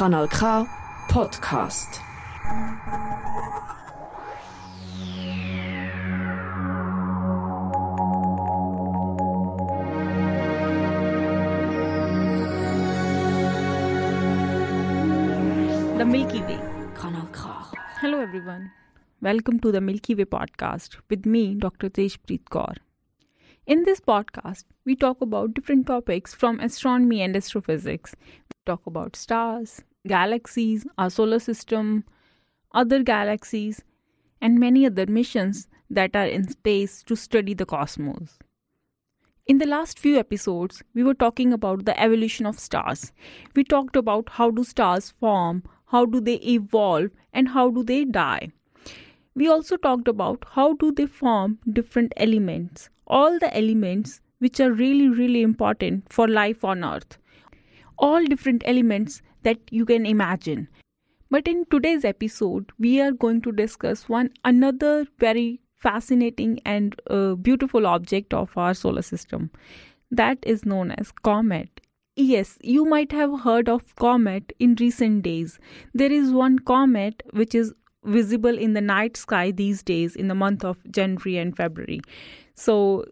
Kanal K Podcast. The Milky Way. Kanal K. Hello, everyone. Welcome to the Milky Way podcast with me, Dr. Tejpreet Kaur. In this podcast, we talk about different topics from astronomy and astrophysics. We talk about stars, galaxies, our solar system, other galaxies, and many other missions that are in space to study the cosmos. In the last few episodes, we were talking about the evolution of stars. We talked about how do stars form, how do they evolve, and how do they die. We also talked about how do they form different elements, all the elements which are really really important for life on earth. All different elements that you can imagine. But in today's episode, we are going to discuss one another very fascinating and uh, beautiful object of our solar system. That is known as comet. Yes you might have heard of comet in recent days. There is one comet which is visible in the night sky these days in the month of january and february. So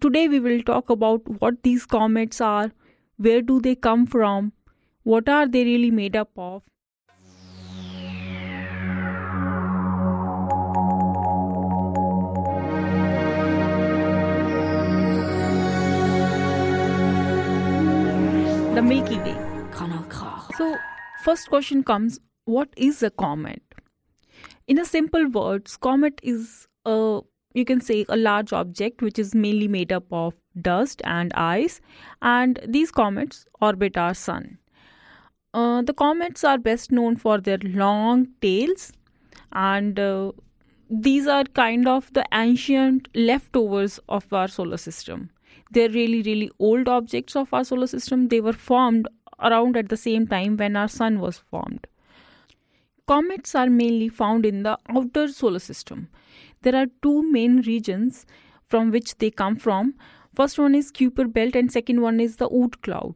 today we will talk about what these comets are where do they come from what are they really made up of the Milky Way. So, first question comes what is a comet? In a simple words, comet is a you can say a large object which is mainly made up of dust and ice, and these comets orbit our sun. Uh, the comets are best known for their long tails, and uh, these are kind of the ancient leftovers of our solar system. They're really, really old objects of our solar system. They were formed around at the same time when our sun was formed. Comets are mainly found in the outer solar system. There are two main regions from which they come from. First one is Kuiper belt and second one is the Oort cloud.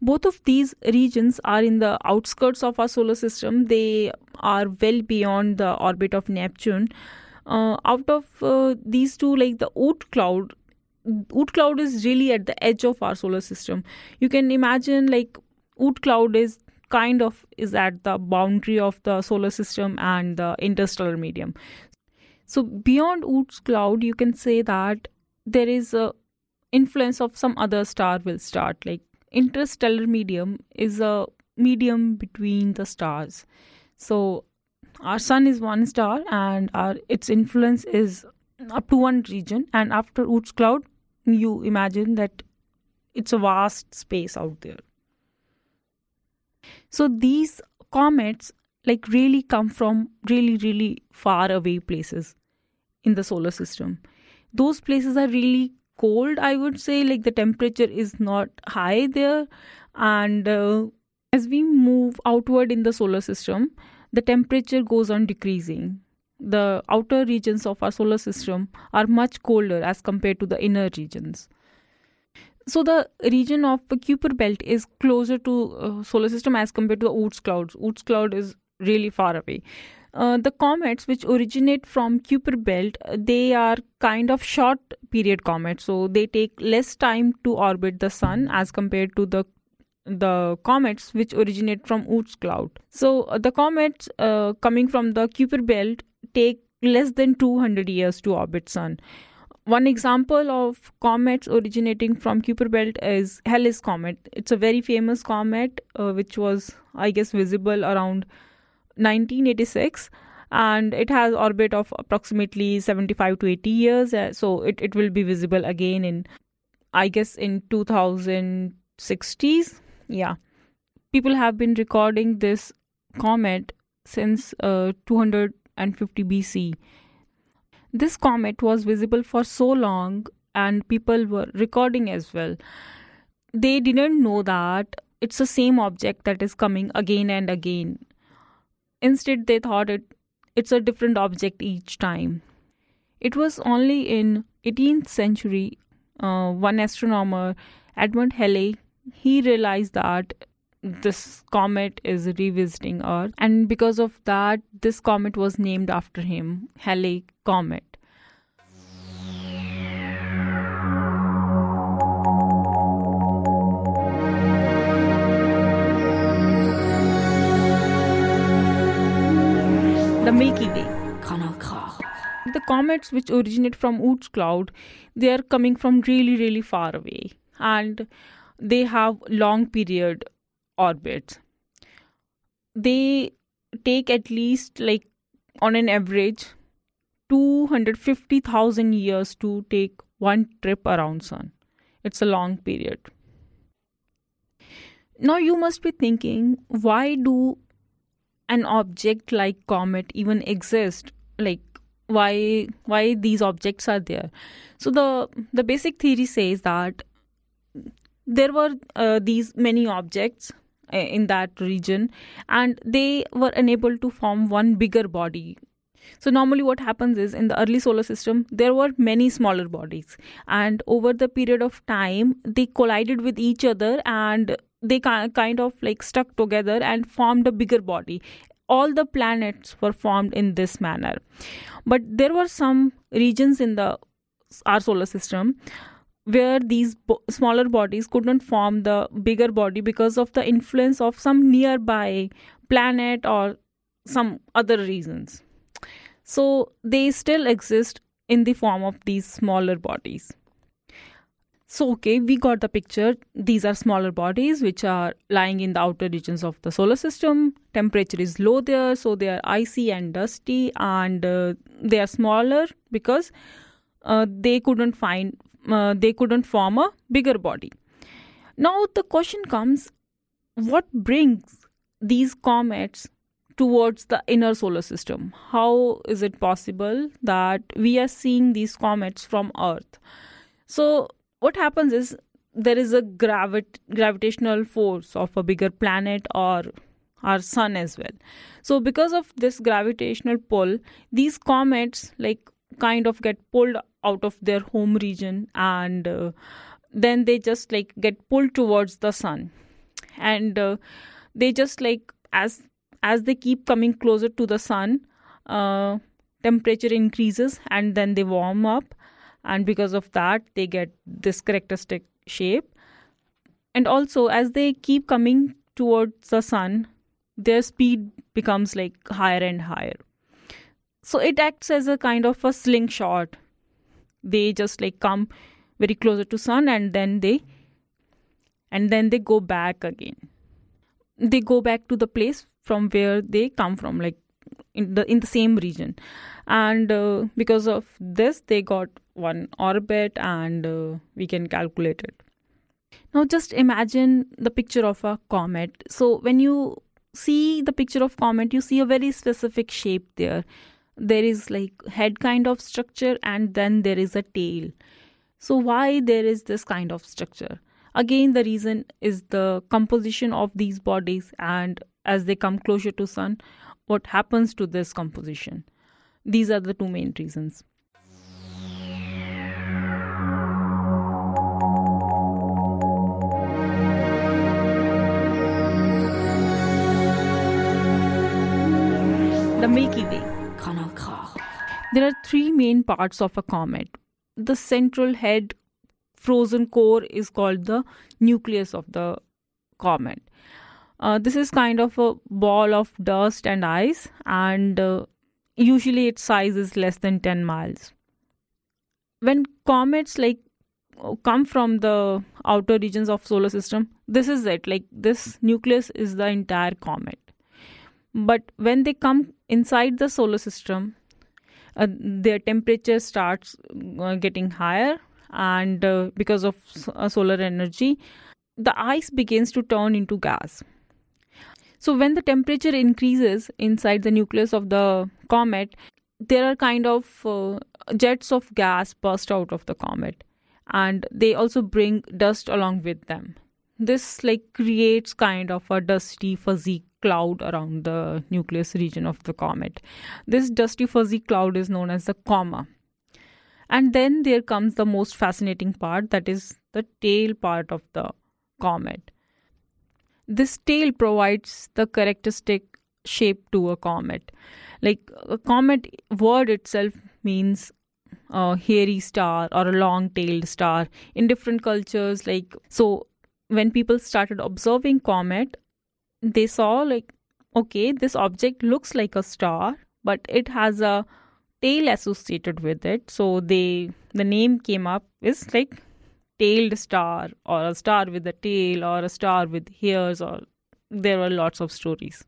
Both of these regions are in the outskirts of our solar system. They are well beyond the orbit of Neptune. Uh, out of uh, these two, like the Oort cloud, Oort cloud is really at the edge of our solar system. You can imagine like Oort cloud is kind of is at the boundary of the solar system and the interstellar medium. So beyond Oort cloud, you can say that there is a influence of some other star will start. Like interstellar medium is a medium between the stars. So our sun is one star and our its influence is up to one region. And after Oort cloud you imagine that it's a vast space out there. So these comets like really come from really really far away places in the solar system. Those places are really cold i would say like the temperature is not high there and uh, as we move outward in the solar system the temperature goes on decreasing the outer regions of our solar system are much colder as compared to the inner regions. So the region of the Kuiper belt is closer to uh, solar system as compared to the Oort clouds. Oort cloud is really far away. Uh, the comets which originate from Kuiper belt, they are kind of short period comets, so they take less time to orbit the sun as compared to the the comets which originate from Oort cloud. So uh, the comets uh, coming from the Kuiper belt take less than 200 years to orbit sun one example of comets originating from Kuiper belt is Halley's comet. It's a very famous comet uh, which was I guess visible around 1986 and it has orbit of approximately 75 to 80 years uh, so it, it will be visible again in I guess in 2060s. Yeah. People have been recording this comet since uh, 200 and 50 BC. This comet was visible for so long and people were recording as well. They didn't know that it's the same object that is coming again and again. Instead, they thought it it's a different object each time. It was only in 18th century uh, one astronomer Edmund Halley he realized that this comet is revisiting Earth, and because of that, this comet was named after him, Halley Comet. Milky Way. The comets which originate from Oort cloud, they are coming from really, really far away, and they have long period orbits. They take at least like on an average 250,000 years to take one trip around sun. It's a long period. Now you must be thinking why do an object like comet even exist? Like why why these objects are there? So the the basic theory says that there were uh, these many objects uh, in that region and they were unable to form one bigger body so normally what happens is in the early solar system there were many smaller bodies and over the period of time they collided with each other and they kind of like stuck together and formed a bigger body all the planets were formed in this manner but there were some regions in the our solar system where these bo- smaller bodies couldn't form the bigger body because of the influence of some nearby planet or some other reasons. So they still exist in the form of these smaller bodies. So, okay, we got the picture. These are smaller bodies which are lying in the outer regions of the solar system. Temperature is low there, so they are icy and dusty, and uh, they are smaller because uh, they couldn't find uh, they couldn't form a bigger body. Now the question comes what brings these comets towards the inner solar system? How is it possible that we are seeing these comets from Earth? So, what happens is there is a gravit- gravitational force of a bigger planet or our sun as well. So, because of this gravitational pull, these comets like kind of get pulled out of their home region and uh, then they just like get pulled towards the sun and uh, they just like as as they keep coming closer to the sun uh, temperature increases and then they warm up and because of that they get this characteristic shape. And also as they keep coming towards the sun their speed becomes like higher and higher. So it acts as a kind of a slingshot. They just like come very closer to sun and then they and then they go back again. They go back to the place from where they come from like in the in the same region. And uh, because of this they got one orbit and uh, we can calculate it. Now just imagine the picture of a comet. So when you see the picture of comet you see a very specific shape there. There is like head kind of structure and then there is a tail. So why there is this kind of structure? Again the reason is the composition of these bodies and as they come closer to sun what happens to this composition these are the two main reasons the milky way there are three main parts of a comet. The central head frozen core is called the nucleus of the comet. Uh, this is kind of a ball of dust and ice, and uh, usually its size is less than 10 miles. When comets like come from the outer regions of solar system, this is it. Like this nucleus is the entire comet. But when they come inside the solar system, uh, their temperature starts uh, getting higher and uh, because of uh, solar energy the ice begins to turn into gas so when the temperature increases inside the nucleus of the comet there are kind of uh, jets of gas burst out of the comet and they also bring dust along with them this like creates kind of a dusty fuzzy cloud around the nucleus region of the comet. This dusty fuzzy cloud is known as the coma. And then there comes the most fascinating part that is the tail part of the comet. This tail provides the characteristic shape to a comet. Like a comet word itself means a hairy star or a long tailed star. In different cultures, like so when people started observing comet, they saw like okay, this object looks like a star, but it has a tail associated with it. So they the name came up is like tailed star or a star with a tail or a star with hairs or there are lots of stories.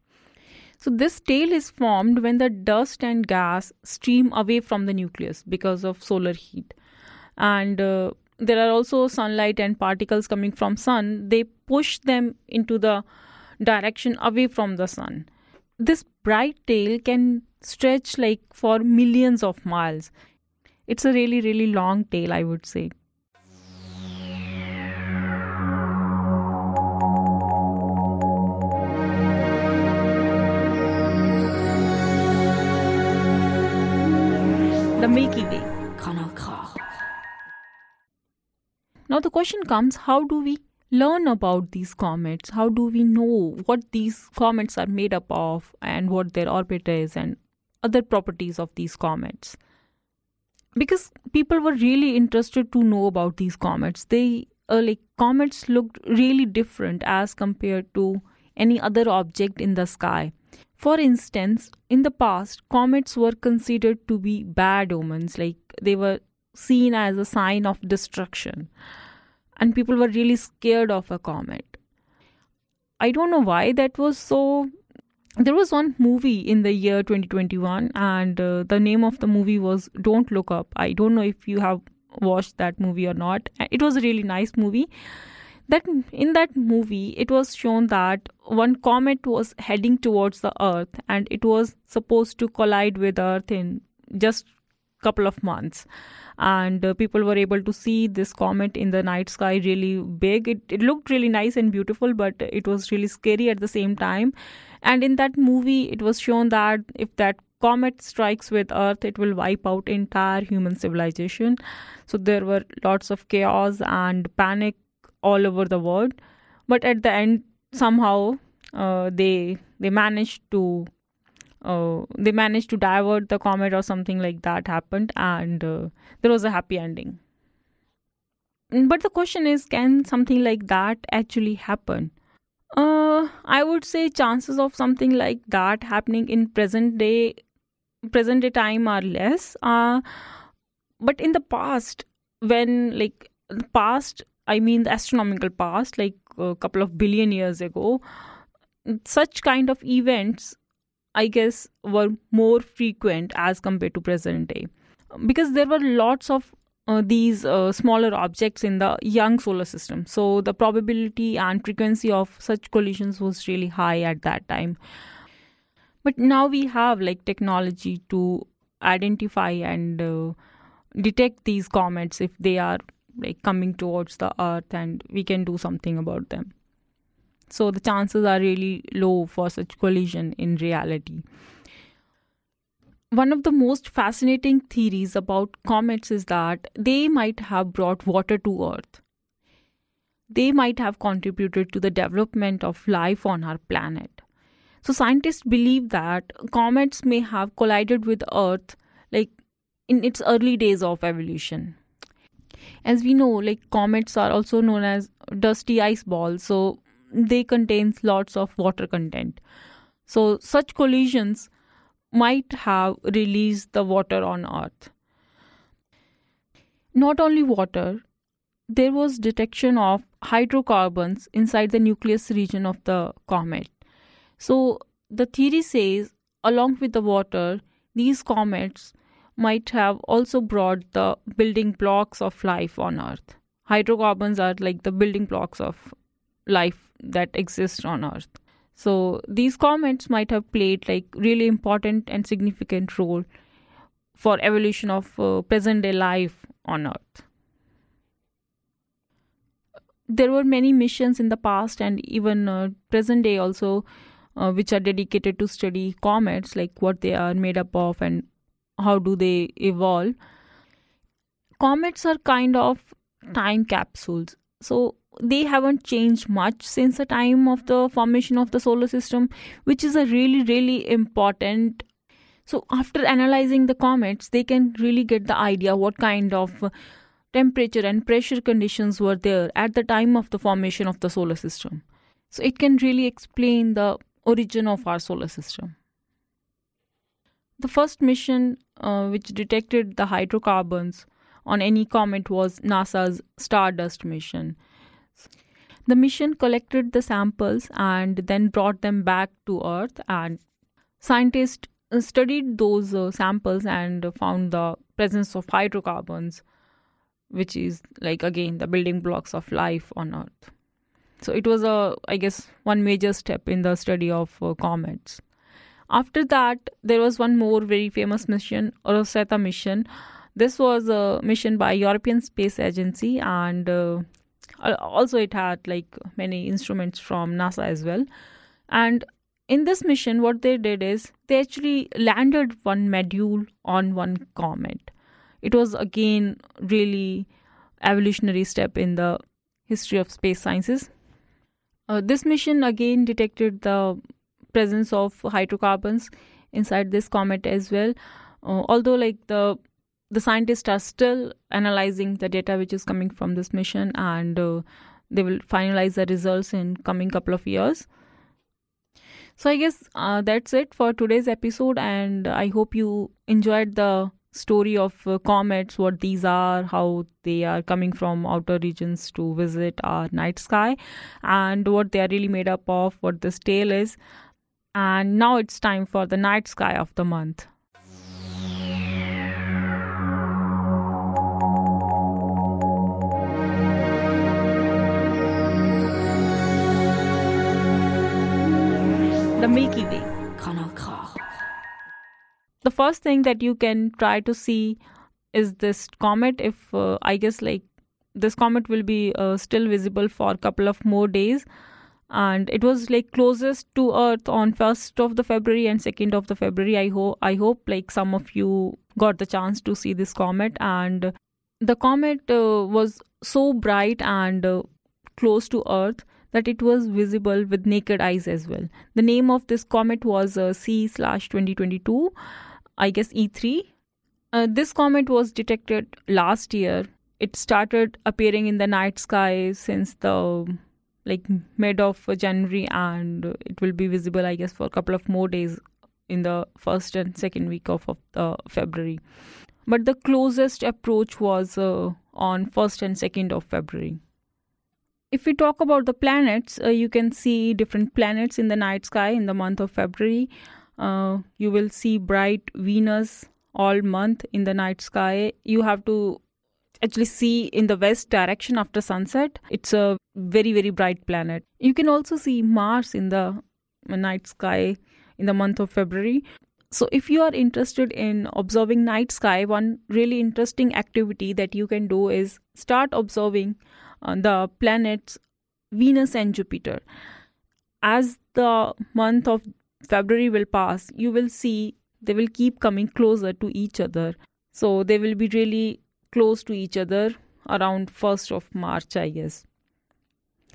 So this tail is formed when the dust and gas stream away from the nucleus because of solar heat. And uh, there are also sunlight and particles coming from sun. They push them into the direction away from the sun. This bright tail can stretch like for millions of miles. It's a really, really long tail, I would say. Now, the question comes how do we learn about these comets? How do we know what these comets are made up of and what their orbit is and other properties of these comets? Because people were really interested to know about these comets. They uh, like comets looked really different as compared to any other object in the sky. For instance, in the past, comets were considered to be bad omens, like they were seen as a sign of destruction and people were really scared of a comet. I don't know why that was so. There was one movie in the year 2021, and uh, the name of the movie was Don't Look Up. I don't know if you have watched that movie or not. It was a really nice movie. That in that movie, it was shown that one comet was heading towards the Earth, and it was supposed to collide with Earth in just couple of months. And uh, people were able to see this comet in the night sky really big. It, it looked really nice and beautiful but it was really scary at the same time. And in that movie it was shown that if that comet strikes with earth it will wipe out entire human civilization. So there were lots of chaos and panic all over the world. But at the end somehow uh, they they managed to uh, they managed to divert the comet or something like that happened and uh, there was a happy ending. Mm, but the question is can something like that actually happen? Uh, i would say chances of something like that happening in present day present day time are less. Uh, but in the past when like the past i mean the astronomical past like a couple of billion years ago such kind of events I guess, were more frequent as compared to present day. Because there were lots of uh, these uh, smaller objects in the young solar system. So the probability and frequency of such collisions was really high at that time. But now we have like technology to identify and uh, detect these comets if they are like coming towards the earth and we can do something about them so the chances are really low for such collision in reality. One of the most fascinating theories about comets is that they might have brought water to Earth. They might have contributed to the development of life on our planet. So scientists believe that comets may have collided with Earth like in its early days of evolution. As we know, like comets are also known as dusty ice balls. So they contain lots of water content. So such collisions might have released the water on Earth. Not only water, there was detection of hydrocarbons inside the nucleus region of the comet. So the theory says, along with the water, these comets might have also brought the building blocks of life on Earth. Hydrocarbons are like the building blocks of life that exists on earth so these comets might have played like really important and significant role for evolution of uh, present day life on earth there were many missions in the past and even uh, present day also uh, which are dedicated to study comets like what they are made up of and how do they evolve comets are kind of time capsules so they haven't changed much since the time of the formation of the solar system, which is a really, really important. So, after analyzing the comets, they can really get the idea what kind of temperature and pressure conditions were there at the time of the formation of the solar system. So, it can really explain the origin of our solar system. The first mission uh, which detected the hydrocarbons on any comet was NASA's Stardust mission. The mission collected the samples and then brought them back to Earth, and scientists uh, studied those uh, samples and found the presence of hydrocarbons, which is like again the building blocks of life on Earth. So it was a, I guess, one major step in the study of uh, comets. After that, there was one more very famous mission, Rosetta mission. This was a mission by European Space Agency, and uh, also it had like many instruments from NASA as well. And in this mission, what they did is they actually landed one module on one comet. It was again really evolutionary step in the history of space sciences. Uh, this mission again detected the presence of hydrocarbons inside this comet as well. Uh, although, like the the scientists are still analyzing the data which is coming from this mission, and uh, they will finalize the results in coming couple of years. So I guess uh, that's it for today's episode, and I hope you enjoyed the story of uh, comets, what these are, how they are coming from outer regions to visit our night sky, and what they are really made up of, what this tail is. And now it's time for the night sky of the month. The Milky Way. The first thing that you can try to see is this comet. If uh, I guess like this comet will be uh, still visible for a couple of more days and it was like closest to earth on 1st of the february and 2nd of the february. I hope i hope like some of you got the chance to see this comet. And the comet uh, was so bright and uh, close to earth that it was visible with naked eyes as well. The name of this comet was uh, c slash 2022 i guess e3 uh, this comet was detected last year. It started appearing in the night sky since the like mid of January, and it will be visible, I guess, for a couple of more days in the first and second week of, of uh, February. But the closest approach was uh, on first and second of February. If we talk about the planets, uh, you can see different planets in the night sky in the month of February. Uh, you will see bright Venus all month in the night sky. You have to actually see in the west direction after sunset. It's a very, very bright planet. You can also see Mars in the night sky in the month of February. So, if you are interested in observing night sky, one really interesting activity that you can do is start observing uh, the planets Venus and Jupiter. As the month of February will pass, you will see they will keep coming closer to each other. So, they will be really close to each other around 1st of March, I guess.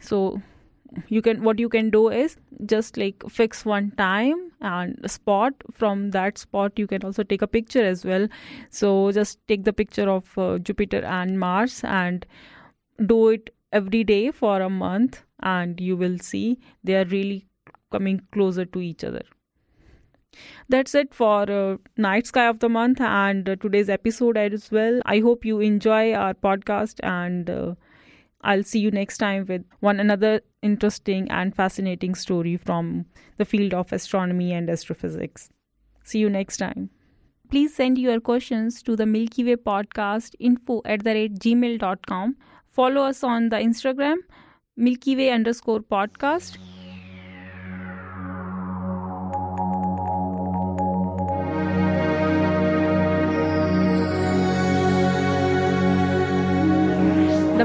So you can what you can do is just like fix one time and spot. From that spot you can also take a picture as well. So just take the picture of uh, jupiter and mars and do it every day for a month and you will see they are really coming closer to each other that's it for uh, night sky of the month and uh, today's episode as well. I hope you enjoy our podcast and uh, i'll see you next time with one another interesting and fascinating story from the field of astronomy and astrophysics. See you next time. Please send your questions to the milky way podcast info at the rate gmail.com follow us on the instagram milky way underscore podcast